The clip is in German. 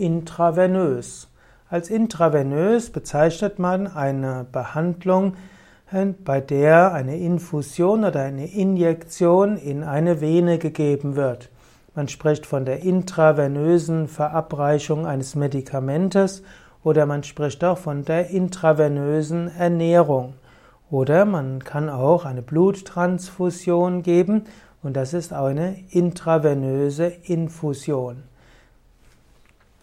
intravenös. Als intravenös bezeichnet man eine Behandlung, äh, bei der eine Infusion oder eine Injektion in eine Vene gegeben wird. Man spricht von der intravenösen Verabreichung eines Medikamentes oder man spricht auch von der intravenösen Ernährung. Oder man kann auch eine Bluttransfusion geben und das ist auch eine intravenöse Infusion.